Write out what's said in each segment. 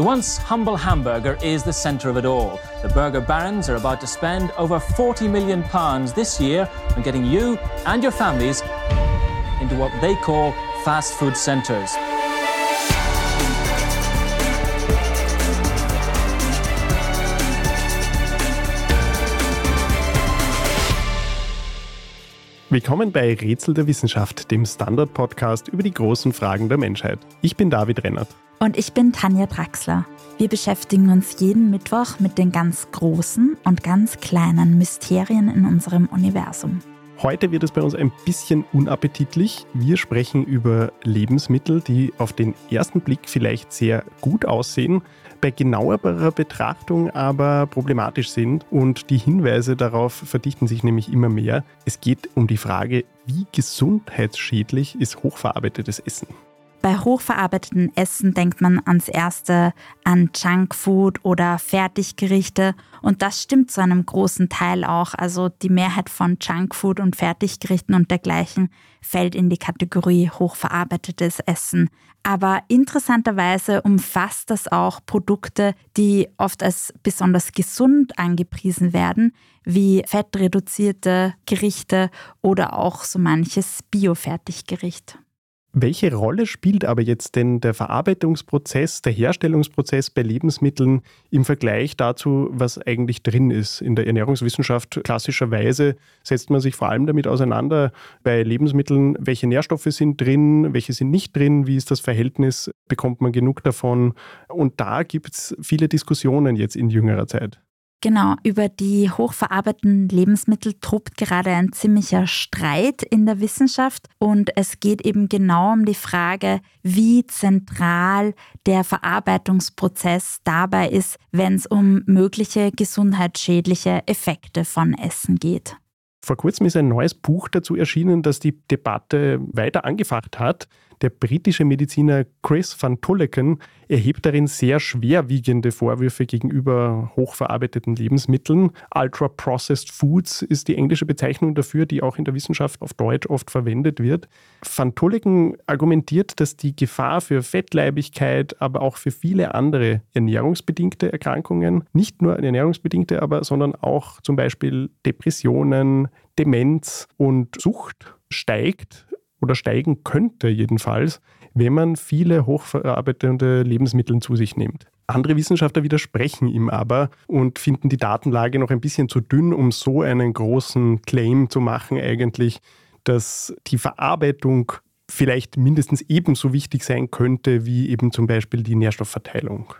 The once humble hamburger is the centre of it all. The burger barons are about to spend over 40 million pounds this year on getting you and your families into what they call fast food centres. Willkommen bei Rätsel der Wissenschaft, dem Standard-Podcast über die großen Fragen der Menschheit. Ich bin David Rennert. Und ich bin Tanja Draxler. Wir beschäftigen uns jeden Mittwoch mit den ganz großen und ganz kleinen Mysterien in unserem Universum. Heute wird es bei uns ein bisschen unappetitlich. Wir sprechen über Lebensmittel, die auf den ersten Blick vielleicht sehr gut aussehen, bei genauerer Betrachtung aber problematisch sind und die Hinweise darauf verdichten sich nämlich immer mehr. Es geht um die Frage, wie gesundheitsschädlich ist hochverarbeitetes Essen? Bei hochverarbeiteten Essen denkt man ans erste an Junkfood oder Fertiggerichte und das stimmt zu einem großen Teil auch. Also die Mehrheit von Junkfood und Fertiggerichten und dergleichen fällt in die Kategorie hochverarbeitetes Essen. Aber interessanterweise umfasst das auch Produkte, die oft als besonders gesund angepriesen werden, wie fettreduzierte Gerichte oder auch so manches Biofertiggericht. Welche Rolle spielt aber jetzt denn der Verarbeitungsprozess, der Herstellungsprozess bei Lebensmitteln im Vergleich dazu, was eigentlich drin ist? In der Ernährungswissenschaft klassischerweise setzt man sich vor allem damit auseinander bei Lebensmitteln, welche Nährstoffe sind drin, welche sind nicht drin, wie ist das Verhältnis, bekommt man genug davon? Und da gibt es viele Diskussionen jetzt in jüngerer Zeit. Genau, über die hochverarbeiteten Lebensmittel tobt gerade ein ziemlicher Streit in der Wissenschaft und es geht eben genau um die Frage, wie zentral der Verarbeitungsprozess dabei ist, wenn es um mögliche gesundheitsschädliche Effekte von Essen geht. Vor kurzem ist ein neues Buch dazu erschienen, das die Debatte weiter angefacht hat. Der britische Mediziner Chris van Tulleken erhebt darin sehr schwerwiegende Vorwürfe gegenüber hochverarbeiteten Lebensmitteln. Ultra-Processed Foods ist die englische Bezeichnung dafür, die auch in der Wissenschaft auf Deutsch oft verwendet wird. Van Tulleken argumentiert, dass die Gefahr für Fettleibigkeit, aber auch für viele andere ernährungsbedingte Erkrankungen, nicht nur ernährungsbedingte, aber sondern auch zum Beispiel Depressionen, Demenz und Sucht steigt oder steigen könnte jedenfalls, wenn man viele hochverarbeitende Lebensmittel zu sich nimmt. Andere Wissenschaftler widersprechen ihm aber und finden die Datenlage noch ein bisschen zu dünn, um so einen großen Claim zu machen eigentlich, dass die Verarbeitung vielleicht mindestens ebenso wichtig sein könnte wie eben zum Beispiel die Nährstoffverteilung.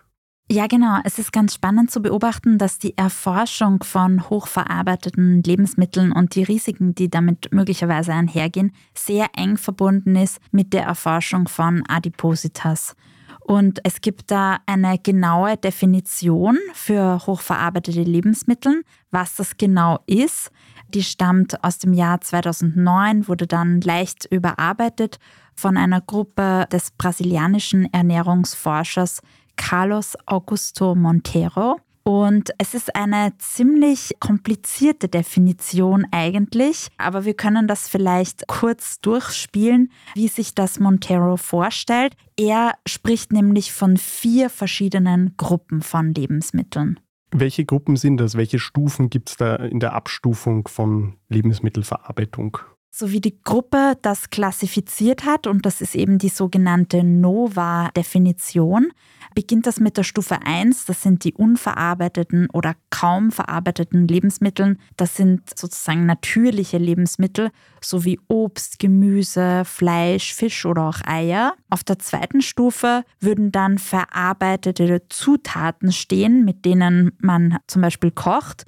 Ja, genau. Es ist ganz spannend zu beobachten, dass die Erforschung von hochverarbeiteten Lebensmitteln und die Risiken, die damit möglicherweise einhergehen, sehr eng verbunden ist mit der Erforschung von Adipositas. Und es gibt da eine genaue Definition für hochverarbeitete Lebensmittel, was das genau ist. Die stammt aus dem Jahr 2009, wurde dann leicht überarbeitet von einer Gruppe des brasilianischen Ernährungsforschers Carlos Augusto Montero. Und es ist eine ziemlich komplizierte Definition eigentlich, aber wir können das vielleicht kurz durchspielen, wie sich das Montero vorstellt. Er spricht nämlich von vier verschiedenen Gruppen von Lebensmitteln. Welche Gruppen sind das? Welche Stufen gibt es da in der Abstufung von Lebensmittelverarbeitung? So wie die Gruppe das klassifiziert hat, und das ist eben die sogenannte NOVA-Definition, beginnt das mit der Stufe 1, das sind die unverarbeiteten oder kaum verarbeiteten Lebensmittel. Das sind sozusagen natürliche Lebensmittel, sowie Obst, Gemüse, Fleisch, Fisch oder auch Eier. Auf der zweiten Stufe würden dann verarbeitete Zutaten stehen, mit denen man zum Beispiel kocht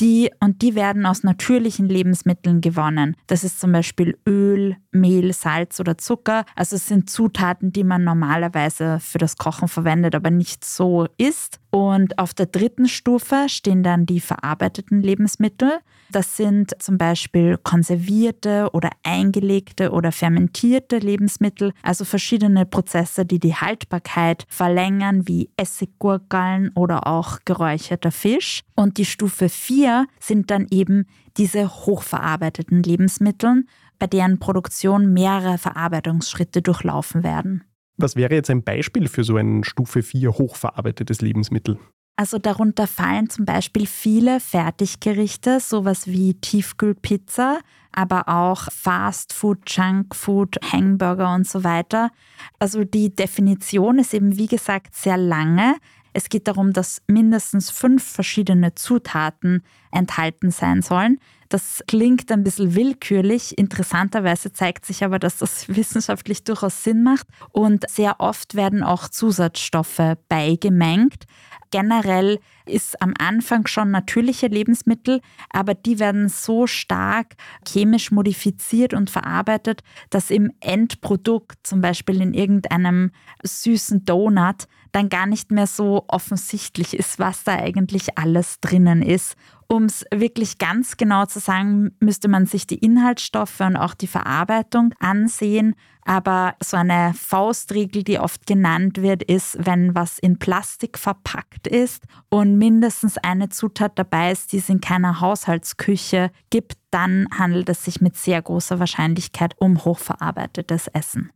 die und die werden aus natürlichen Lebensmitteln gewonnen. Das ist zum Beispiel Öl, Mehl, Salz oder Zucker. Also es sind Zutaten, die man normalerweise für das Kochen verwendet, aber nicht so isst. Und auf der dritten Stufe stehen dann die verarbeiteten Lebensmittel. Das sind zum Beispiel konservierte oder eingelegte oder fermentierte Lebensmittel, also verschiedene Prozesse, die die Haltbarkeit verlängern, wie Essiggurkeln oder auch geräucherter Fisch. Und die Stufe 4 sind dann eben diese hochverarbeiteten Lebensmittel, bei deren Produktion mehrere Verarbeitungsschritte durchlaufen werden. Was wäre jetzt ein Beispiel für so ein Stufe 4 hochverarbeitetes Lebensmittel? Also darunter fallen zum Beispiel viele Fertiggerichte, sowas wie Tiefkühlpizza, aber auch Fastfood, Junkfood, Hamburger und so weiter. Also die Definition ist eben wie gesagt sehr lange. Es geht darum, dass mindestens fünf verschiedene Zutaten enthalten sein sollen. Das klingt ein bisschen willkürlich. Interessanterweise zeigt sich aber, dass das wissenschaftlich durchaus Sinn macht. Und sehr oft werden auch Zusatzstoffe beigemengt. Generell ist am Anfang schon natürliche Lebensmittel, aber die werden so stark chemisch modifiziert und verarbeitet, dass im Endprodukt, zum Beispiel in irgendeinem süßen Donut, dann gar nicht mehr so offensichtlich ist, was da eigentlich alles drinnen ist. Um es wirklich ganz genau zu sagen, müsste man sich die Inhaltsstoffe und auch die Verarbeitung ansehen. Aber so eine Faustregel, die oft genannt wird, ist, wenn was in Plastik verpackt ist und mindestens eine Zutat dabei ist, die es in keiner Haushaltsküche gibt, dann handelt es sich mit sehr großer Wahrscheinlichkeit um hochverarbeitetes Essen.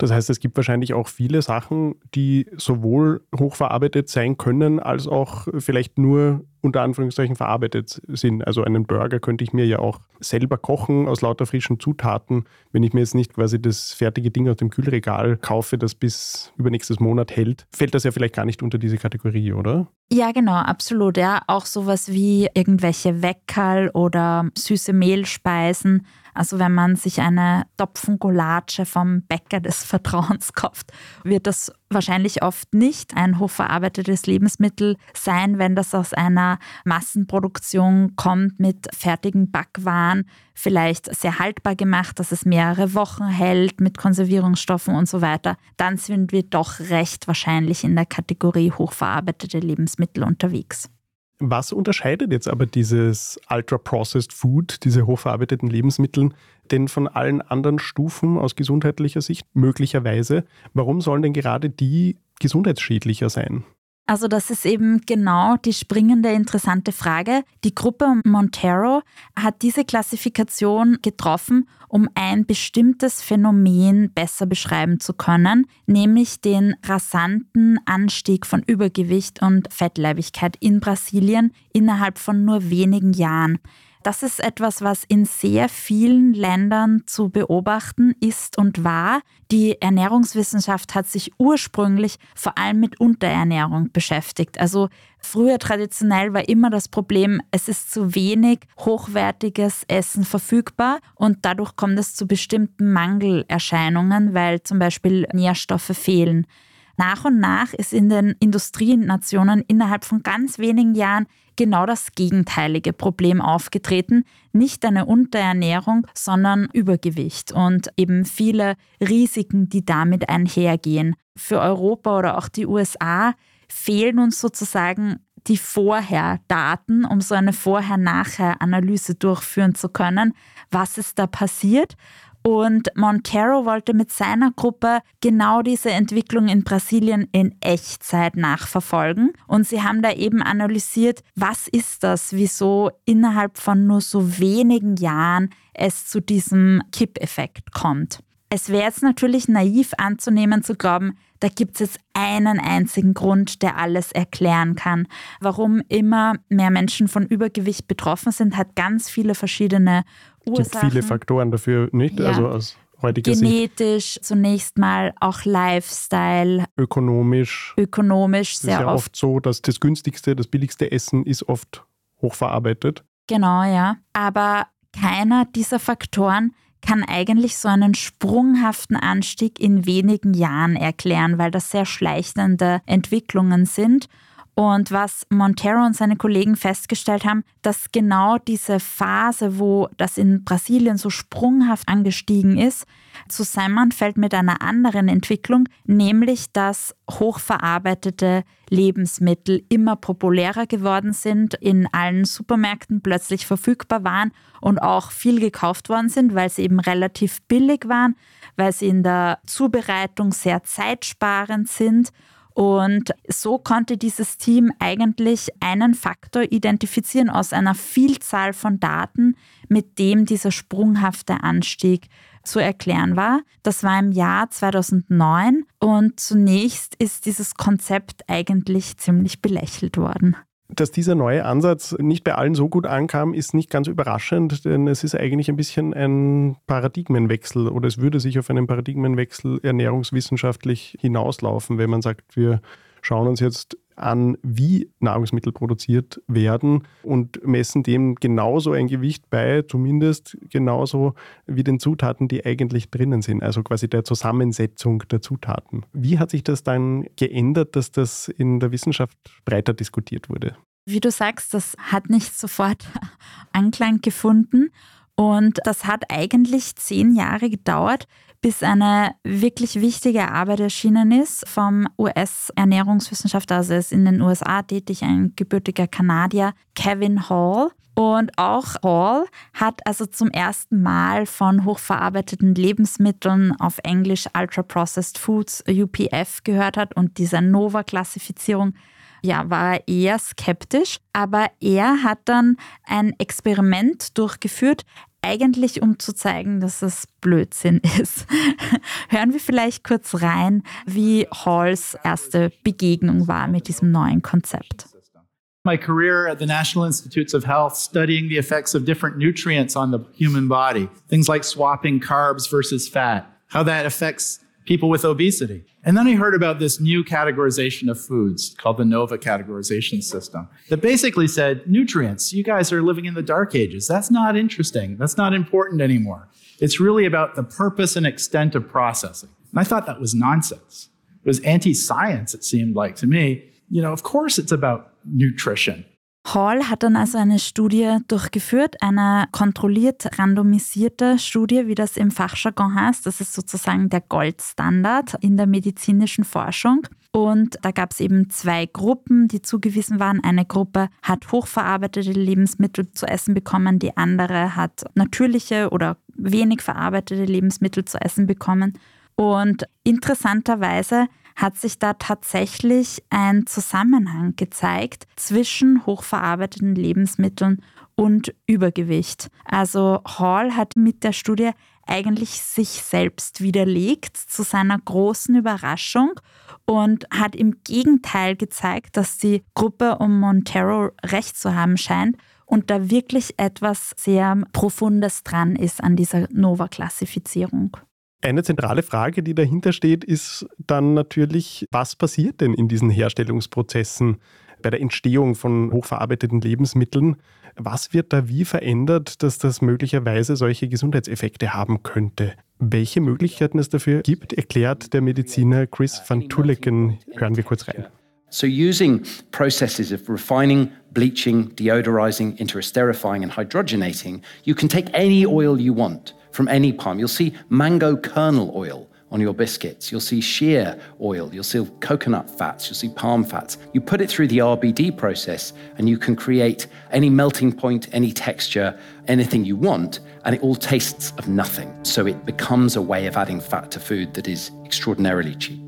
Das heißt, es gibt wahrscheinlich auch viele Sachen, die sowohl hochverarbeitet sein können, als auch vielleicht nur unter Anführungszeichen verarbeitet sind. Also einen Burger könnte ich mir ja auch selber kochen aus lauter frischen Zutaten, wenn ich mir jetzt nicht quasi das fertige Ding aus dem Kühlregal kaufe, das bis übernächstes Monat hält, fällt das ja vielleicht gar nicht unter diese Kategorie, oder? Ja, genau, absolut. Ja, auch sowas wie irgendwelche Weckerl oder süße Mehlspeisen also wenn man sich eine Topfengulatsche vom Bäcker des Vertrauens kauft, wird das wahrscheinlich oft nicht ein hochverarbeitetes Lebensmittel sein, wenn das aus einer Massenproduktion kommt mit fertigen Backwaren, vielleicht sehr haltbar gemacht, dass es mehrere Wochen hält mit Konservierungsstoffen und so weiter. Dann sind wir doch recht wahrscheinlich in der Kategorie hochverarbeitete Lebensmittel unterwegs. Was unterscheidet jetzt aber dieses Ultra-Processed Food, diese hochverarbeiteten Lebensmittel, denn von allen anderen Stufen aus gesundheitlicher Sicht möglicherweise? Warum sollen denn gerade die gesundheitsschädlicher sein? Also das ist eben genau die springende interessante Frage. Die Gruppe Montero hat diese Klassifikation getroffen, um ein bestimmtes Phänomen besser beschreiben zu können, nämlich den rasanten Anstieg von Übergewicht und Fettleibigkeit in Brasilien innerhalb von nur wenigen Jahren. Das ist etwas, was in sehr vielen Ländern zu beobachten ist und war. Die Ernährungswissenschaft hat sich ursprünglich vor allem mit Unterernährung beschäftigt. Also früher traditionell war immer das Problem, es ist zu wenig hochwertiges Essen verfügbar und dadurch kommt es zu bestimmten Mangelerscheinungen, weil zum Beispiel Nährstoffe fehlen. Nach und nach ist in den Industrienationen innerhalb von ganz wenigen Jahren genau das gegenteilige Problem aufgetreten. Nicht eine Unterernährung, sondern Übergewicht und eben viele Risiken, die damit einhergehen. Für Europa oder auch die USA fehlen uns sozusagen die Vorher-Daten, um so eine Vorher-Nachher-Analyse durchführen zu können. Was ist da passiert? Und Montero wollte mit seiner Gruppe genau diese Entwicklung in Brasilien in Echtzeit nachverfolgen. Und sie haben da eben analysiert, was ist das, wieso innerhalb von nur so wenigen Jahren es zu diesem Kippeffekt kommt. Es wäre jetzt natürlich naiv anzunehmen, zu glauben, da gibt es jetzt einen einzigen Grund, der alles erklären kann. Warum immer mehr Menschen von Übergewicht betroffen sind, hat ganz viele verschiedene Ursachen. Es gibt viele Faktoren dafür, nicht? Ja. Also aus heutiger Genetisch Sicht. zunächst mal, auch Lifestyle. Ökonomisch. Ökonomisch sehr ist ja oft. oft so, dass das günstigste, das billigste Essen ist oft hochverarbeitet. Genau, ja. Aber keiner dieser Faktoren kann eigentlich so einen sprunghaften Anstieg in wenigen Jahren erklären, weil das sehr schleichende Entwicklungen sind. Und was Montero und seine Kollegen festgestellt haben, dass genau diese Phase, wo das in Brasilien so sprunghaft angestiegen ist, zusammenfällt mit einer anderen Entwicklung, nämlich dass hochverarbeitete Lebensmittel immer populärer geworden sind, in allen Supermärkten plötzlich verfügbar waren und auch viel gekauft worden sind, weil sie eben relativ billig waren, weil sie in der Zubereitung sehr zeitsparend sind und so konnte dieses Team eigentlich einen Faktor identifizieren aus einer Vielzahl von Daten, mit dem dieser sprunghafte Anstieg zu erklären war. Das war im Jahr 2009 und zunächst ist dieses Konzept eigentlich ziemlich belächelt worden. Dass dieser neue Ansatz nicht bei allen so gut ankam, ist nicht ganz überraschend, denn es ist eigentlich ein bisschen ein Paradigmenwechsel oder es würde sich auf einen Paradigmenwechsel ernährungswissenschaftlich hinauslaufen, wenn man sagt, wir schauen uns jetzt an, wie Nahrungsmittel produziert werden und messen dem genauso ein Gewicht bei, zumindest genauso wie den Zutaten, die eigentlich drinnen sind, also quasi der Zusammensetzung der Zutaten. Wie hat sich das dann geändert, dass das in der Wissenschaft breiter diskutiert wurde? Wie du sagst, das hat nicht sofort Anklang gefunden. Und das hat eigentlich zehn Jahre gedauert, bis eine wirklich wichtige Arbeit erschienen ist vom US-Ernährungswissenschaftler, also ist in den USA tätig, ein gebürtiger Kanadier, Kevin Hall. Und auch Hall hat also zum ersten Mal von hochverarbeiteten Lebensmitteln auf Englisch Ultra Processed Foods, UPF, gehört hat. Und dieser Nova-Klassifizierung ja, war er eher skeptisch, aber er hat dann ein Experiment durchgeführt eigentlich um zu zeigen, dass es Blödsinn ist. Hören wir vielleicht kurz rein, wie Halls erste Begegnung war mit diesem neuen Konzept. My career at the National Institutes of Health studying the effects of different nutrients on the human body, things like swapping carbs versus fat, how that affects people with obesity. And then I heard about this new categorization of foods called the NOVA categorization system that basically said, nutrients, you guys are living in the dark ages. That's not interesting. That's not important anymore. It's really about the purpose and extent of processing. And I thought that was nonsense. It was anti science, it seemed like to me. You know, of course it's about nutrition. Hall hat dann also eine Studie durchgeführt, eine kontrolliert randomisierte Studie, wie das im Fachjargon heißt. Das ist sozusagen der Goldstandard in der medizinischen Forschung. Und da gab es eben zwei Gruppen, die zugewiesen waren. Eine Gruppe hat hochverarbeitete Lebensmittel zu essen bekommen, die andere hat natürliche oder wenig verarbeitete Lebensmittel zu essen bekommen. Und interessanterweise hat sich da tatsächlich ein Zusammenhang gezeigt zwischen hochverarbeiteten Lebensmitteln und Übergewicht. Also Hall hat mit der Studie eigentlich sich selbst widerlegt zu seiner großen Überraschung und hat im Gegenteil gezeigt, dass die Gruppe um Montero recht zu haben scheint und da wirklich etwas sehr Profundes dran ist an dieser Nova-Klassifizierung. Eine zentrale Frage, die dahinter steht, ist dann natürlich, was passiert denn in diesen Herstellungsprozessen bei der Entstehung von hochverarbeiteten Lebensmitteln? Was wird da wie verändert, dass das möglicherweise solche Gesundheitseffekte haben könnte? Welche Möglichkeiten es dafür gibt, erklärt der Mediziner Chris van Tulleken. Hören wir kurz rein. So, using processes of refining, bleaching, deodorizing, interesterifying, and hydrogenating, you can take any oil you want. From any palm. You'll see mango kernel oil on your biscuits. You'll see shea oil. You'll see coconut fats. You'll see palm fats. You put it through the RBD process and you can create any melting point, any texture, anything you want, and it all tastes of nothing. So it becomes a way of adding fat to food that is extraordinarily cheap.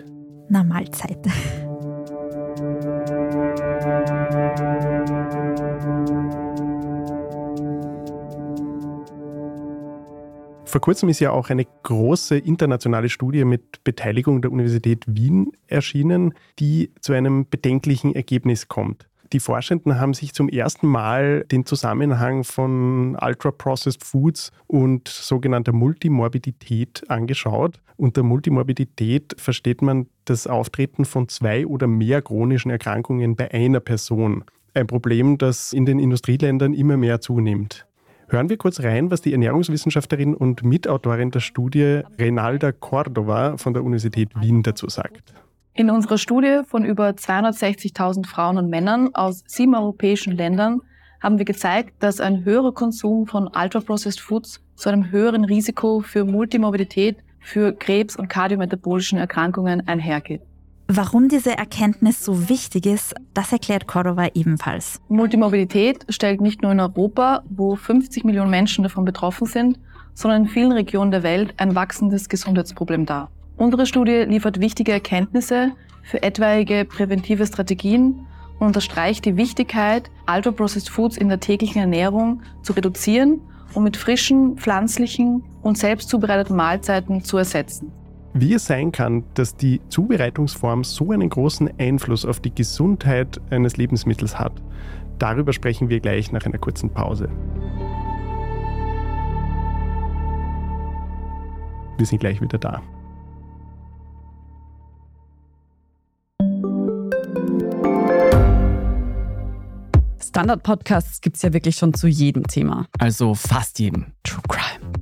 Na Mahlzeit. Vor kurzem ist ja auch eine große internationale Studie mit Beteiligung der Universität Wien erschienen, die zu einem bedenklichen Ergebnis kommt. Die Forschenden haben sich zum ersten Mal den Zusammenhang von Ultra-Processed Foods und sogenannter Multimorbidität angeschaut. Unter Multimorbidität versteht man das Auftreten von zwei oder mehr chronischen Erkrankungen bei einer Person. Ein Problem, das in den Industrieländern immer mehr zunimmt. Hören wir kurz rein, was die Ernährungswissenschaftlerin und Mitautorin der Studie Renalda Cordova von der Universität Wien dazu sagt. In unserer Studie von über 260.000 Frauen und Männern aus sieben europäischen Ländern haben wir gezeigt, dass ein höherer Konsum von Ultra-Processed Foods zu einem höheren Risiko für Multimorbidität, für Krebs und kardiometabolischen Erkrankungen einhergeht. Warum diese Erkenntnis so wichtig ist, das erklärt Cordova ebenfalls. Multimobilität stellt nicht nur in Europa, wo 50 Millionen Menschen davon betroffen sind, sondern in vielen Regionen der Welt ein wachsendes Gesundheitsproblem dar. Unsere Studie liefert wichtige Erkenntnisse für etwaige präventive Strategien und unterstreicht die Wichtigkeit, Ultra-Processed Foods in der täglichen Ernährung zu reduzieren und mit frischen, pflanzlichen und selbst zubereitete Mahlzeiten zu ersetzen. Wie es sein kann, dass die Zubereitungsform so einen großen Einfluss auf die Gesundheit eines Lebensmittels hat, darüber sprechen wir gleich nach einer kurzen Pause. Wir sind gleich wieder da. Standard-Podcasts gibt es ja wirklich schon zu jedem Thema. Also fast jedem. True Crime.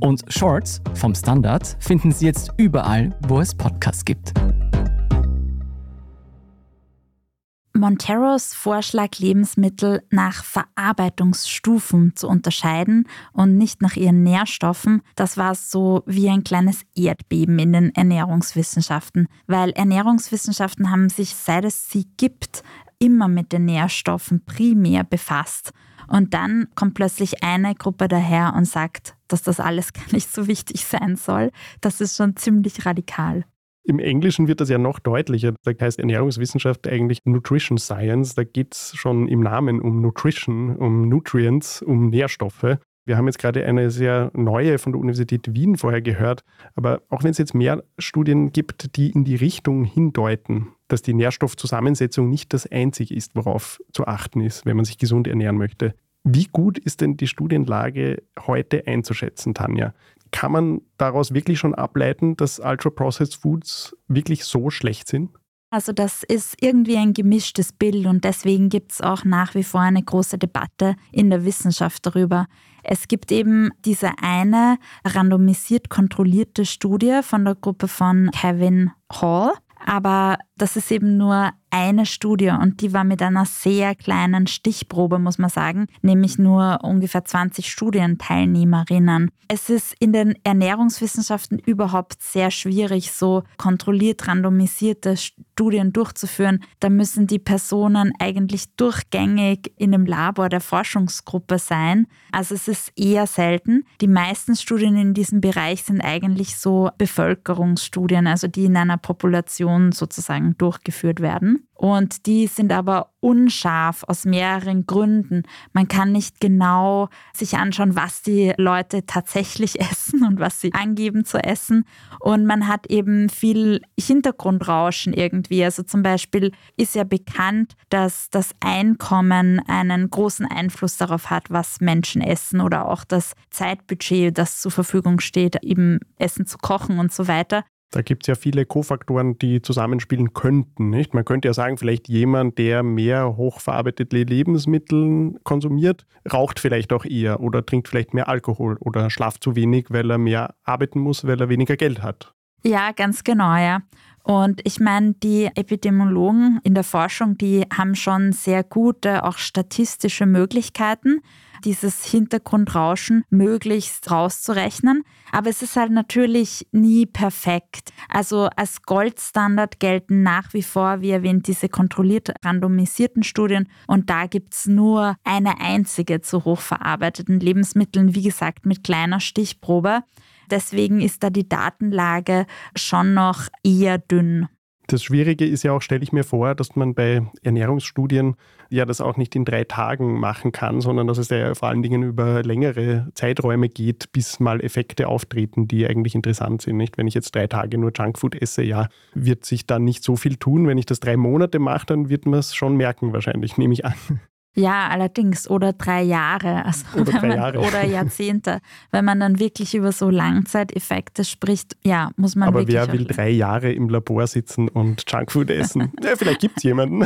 Und Shorts vom Standard finden Sie jetzt überall, wo es Podcasts gibt. Monteros Vorschlag, Lebensmittel nach Verarbeitungsstufen zu unterscheiden und nicht nach ihren Nährstoffen, das war so wie ein kleines Erdbeben in den Ernährungswissenschaften, weil Ernährungswissenschaften haben sich, seit es sie gibt, immer mit den Nährstoffen primär befasst. Und dann kommt plötzlich eine Gruppe daher und sagt, dass das alles gar nicht so wichtig sein soll. Das ist schon ziemlich radikal. Im Englischen wird das ja noch deutlicher. Da heißt Ernährungswissenschaft eigentlich Nutrition Science. Da geht es schon im Namen um Nutrition, um Nutrients, um Nährstoffe. Wir haben jetzt gerade eine sehr neue von der Universität Wien vorher gehört. Aber auch wenn es jetzt mehr Studien gibt, die in die Richtung hindeuten, dass die Nährstoffzusammensetzung nicht das Einzige ist, worauf zu achten ist, wenn man sich gesund ernähren möchte. Wie gut ist denn die Studienlage heute einzuschätzen, Tanja? Kann man daraus wirklich schon ableiten, dass Ultra-Processed Foods wirklich so schlecht sind? Also das ist irgendwie ein gemischtes Bild und deswegen gibt es auch nach wie vor eine große Debatte in der Wissenschaft darüber. Es gibt eben diese eine randomisiert kontrollierte Studie von der Gruppe von Kevin Hall, aber das ist eben nur eine Studie und die war mit einer sehr kleinen Stichprobe, muss man sagen, nämlich nur ungefähr 20 Studienteilnehmerinnen. Es ist in den Ernährungswissenschaften überhaupt sehr schwierig, so kontrolliert randomisierte Studien durchzuführen. Da müssen die Personen eigentlich durchgängig in dem Labor der Forschungsgruppe sein. Also es ist eher selten. Die meisten Studien in diesem Bereich sind eigentlich so Bevölkerungsstudien, also die in einer Population sozusagen durchgeführt werden. Und die sind aber unscharf aus mehreren Gründen. Man kann nicht genau sich anschauen, was die Leute tatsächlich essen und was sie angeben zu essen. Und man hat eben viel Hintergrundrauschen irgendwie. Also zum Beispiel ist ja bekannt, dass das Einkommen einen großen Einfluss darauf hat, was Menschen essen oder auch das Zeitbudget, das zur Verfügung steht, eben Essen zu kochen und so weiter. Da gibt es ja viele Kofaktoren, die zusammenspielen könnten. Nicht? Man könnte ja sagen, vielleicht jemand, der mehr hochverarbeitete Lebensmittel konsumiert, raucht vielleicht auch eher oder trinkt vielleicht mehr Alkohol oder schlaft zu wenig, weil er mehr arbeiten muss, weil er weniger Geld hat. Ja, ganz genau, ja. Und ich meine, die Epidemiologen in der Forschung, die haben schon sehr gute, auch statistische Möglichkeiten, dieses Hintergrundrauschen möglichst rauszurechnen. Aber es ist halt natürlich nie perfekt. Also als Goldstandard gelten nach wie vor, wie erwähnt, diese kontrolliert randomisierten Studien. Und da gibt es nur eine einzige zu hochverarbeiteten Lebensmitteln, wie gesagt, mit kleiner Stichprobe. Deswegen ist da die Datenlage schon noch eher dünn. Das Schwierige ist ja auch, stelle ich mir vor, dass man bei Ernährungsstudien ja das auch nicht in drei Tagen machen kann, sondern dass es ja vor allen Dingen über längere Zeiträume geht, bis mal Effekte auftreten, die eigentlich interessant sind. Nicht? Wenn ich jetzt drei Tage nur Junkfood esse, ja, wird sich dann nicht so viel tun. Wenn ich das drei Monate mache, dann wird man es schon merken, wahrscheinlich, nehme ich an. Ja, allerdings. Oder drei Jahre. Also oder, drei man, Jahre. oder Jahrzehnte. Wenn man dann wirklich über so Langzeiteffekte spricht, ja, muss man aber wirklich. wer will drei Jahre im Labor sitzen und Junkfood essen? ja, vielleicht gibt es jemanden.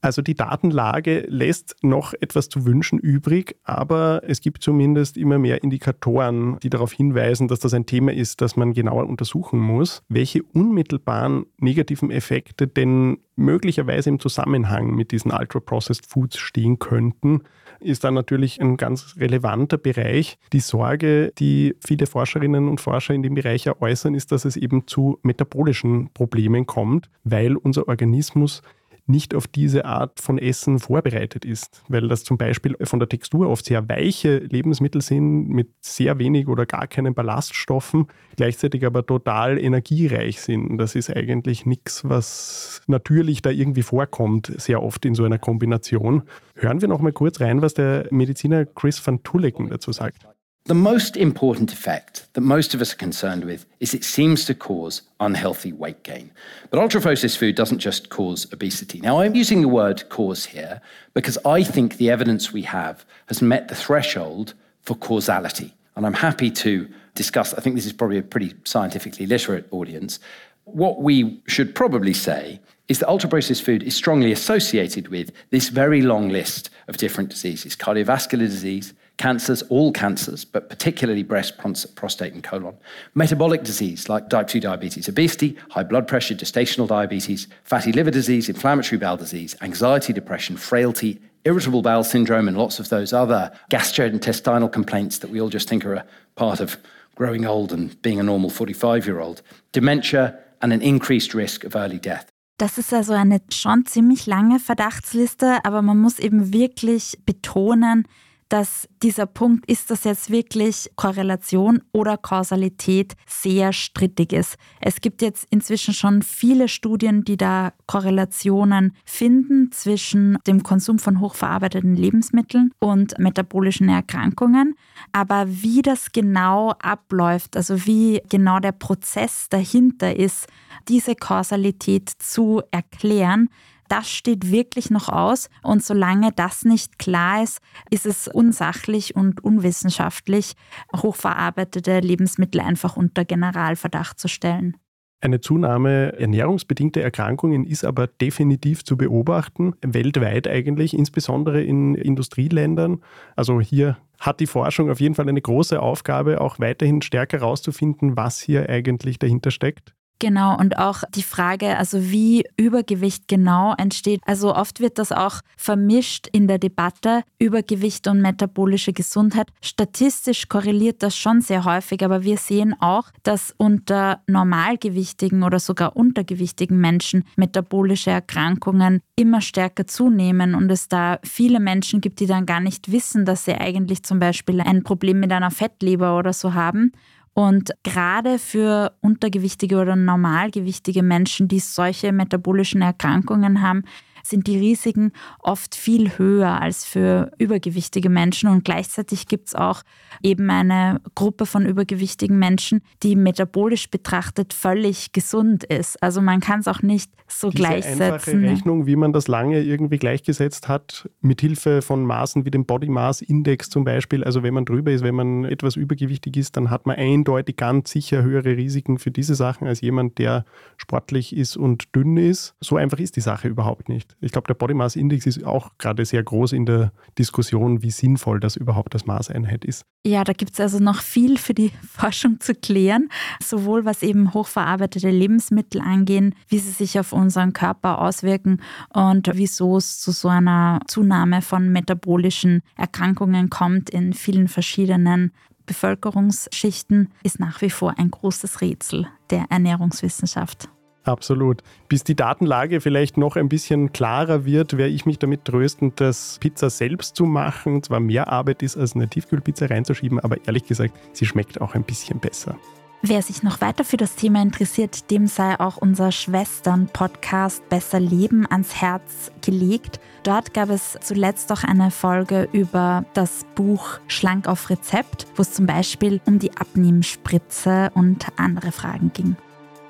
Also die Datenlage lässt noch etwas zu wünschen übrig, aber es gibt zumindest immer mehr Indikatoren, die darauf hinweisen, dass das ein Thema ist, das man genauer untersuchen muss. Welche unmittelbaren negativen Effekte denn möglicherweise im Zusammenhang mit diesen Ultra-Processed Foods stehen könnten, ist dann natürlich ein ganz relevanter Bereich. Die Sorge, die viele Forscherinnen und Forscher in dem Bereich äußern, ist, dass es eben zu metabolischen Problemen kommt, weil unser Organismus nicht auf diese Art von Essen vorbereitet ist, weil das zum Beispiel von der Textur oft sehr weiche Lebensmittel sind mit sehr wenig oder gar keinen Ballaststoffen, gleichzeitig aber total energiereich sind. Das ist eigentlich nichts, was natürlich da irgendwie vorkommt, sehr oft in so einer Kombination. Hören wir noch mal kurz rein, was der Mediziner Chris van Tulleken dazu sagt. The most important effect that most of us are concerned with is it seems to cause unhealthy weight gain. But ultra processed food doesn't just cause obesity. Now, I'm using the word cause here because I think the evidence we have has met the threshold for causality. And I'm happy to discuss, I think this is probably a pretty scientifically literate audience. What we should probably say is that ultra processed food is strongly associated with this very long list of different diseases cardiovascular disease, cancers, all cancers, but particularly breast, prostate, and colon, metabolic disease like type 2 diabetes, obesity, high blood pressure, gestational diabetes, fatty liver disease, inflammatory bowel disease, anxiety, depression, frailty, irritable bowel syndrome, and lots of those other gastrointestinal complaints that we all just think are a part of growing old and being a normal 45 year old, dementia, and an increased risk of early death. Das ist also eine schon ziemlich lange Verdachtsliste, aber man muss eben wirklich betonen, dass dieser Punkt, ist das jetzt wirklich Korrelation oder Kausalität, sehr strittig ist. Es gibt jetzt inzwischen schon viele Studien, die da Korrelationen finden zwischen dem Konsum von hochverarbeiteten Lebensmitteln und metabolischen Erkrankungen. Aber wie das genau abläuft, also wie genau der Prozess dahinter ist, diese Kausalität zu erklären, das steht wirklich noch aus. Und solange das nicht klar ist, ist es unsachlich und unwissenschaftlich, hochverarbeitete Lebensmittel einfach unter Generalverdacht zu stellen. Eine Zunahme ernährungsbedingter Erkrankungen ist aber definitiv zu beobachten, weltweit eigentlich, insbesondere in Industrieländern. Also hier hat die Forschung auf jeden Fall eine große Aufgabe, auch weiterhin stärker herauszufinden, was hier eigentlich dahinter steckt. Genau, und auch die Frage, also wie Übergewicht genau entsteht. Also oft wird das auch vermischt in der Debatte, Übergewicht und metabolische Gesundheit. Statistisch korreliert das schon sehr häufig, aber wir sehen auch, dass unter normalgewichtigen oder sogar untergewichtigen Menschen metabolische Erkrankungen immer stärker zunehmen und es da viele Menschen gibt, die dann gar nicht wissen, dass sie eigentlich zum Beispiel ein Problem mit einer Fettleber oder so haben und gerade für untergewichtige oder normalgewichtige Menschen, die solche metabolischen Erkrankungen haben, sind die Risiken oft viel höher als für übergewichtige Menschen. Und gleichzeitig gibt es auch eben eine Gruppe von übergewichtigen Menschen, die metabolisch betrachtet völlig gesund ist. Also man kann es auch nicht so Diese gleichsetzen. Einfache Rechnung, wie man das lange irgendwie gleichgesetzt hat, mit Hilfe von Maßen wie dem Body Mass Index zum Beispiel. Also wenn man drüber ist, wenn man etwas übergewichtig ist, dann hat man eindeutig ganz sicher höhere Risiken für diese Sachen als jemand, der sportlich ist und dünn ist. So einfach ist die Sache überhaupt nicht. Ich glaube, der Body Mass Index ist auch gerade sehr groß in der Diskussion, wie sinnvoll das überhaupt als Maßeinheit ist. Ja, da gibt es also noch viel für die Forschung zu klären, sowohl was eben hochverarbeitete Lebensmittel angehen, wie sie sich auf unseren Körper auswirken und wieso es zu so einer Zunahme von metabolischen Erkrankungen kommt in vielen verschiedenen Bevölkerungsschichten, ist nach wie vor ein großes Rätsel der Ernährungswissenschaft. Absolut. Bis die Datenlage vielleicht noch ein bisschen klarer wird, werde ich mich damit trösten, dass Pizza selbst zu machen zwar mehr Arbeit ist, als eine Tiefkühlpizza reinzuschieben, aber ehrlich gesagt, sie schmeckt auch ein bisschen besser. Wer sich noch weiter für das Thema interessiert, dem sei auch unser Schwestern-Podcast Besser Leben ans Herz gelegt. Dort gab es zuletzt auch eine Folge über das Buch Schlank auf Rezept, wo es zum Beispiel um die Abnehmspritze und andere Fragen ging.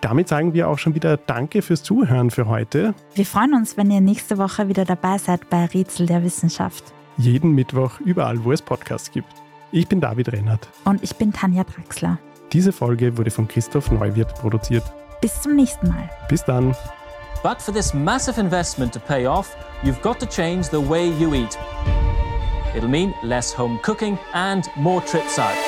Damit sagen wir auch schon wieder Danke fürs Zuhören für heute. Wir freuen uns, wenn ihr nächste Woche wieder dabei seid bei Rätsel der Wissenschaft. Jeden Mittwoch überall, wo es Podcasts gibt. Ich bin David Rennert. Und ich bin Tanja Draxler. Diese Folge wurde von Christoph Neuwirth produziert. Bis zum nächsten Mal. Bis dann. But for this massive investment to pay off, you've got to change the way you eat. It'll mean less home cooking and more trips out.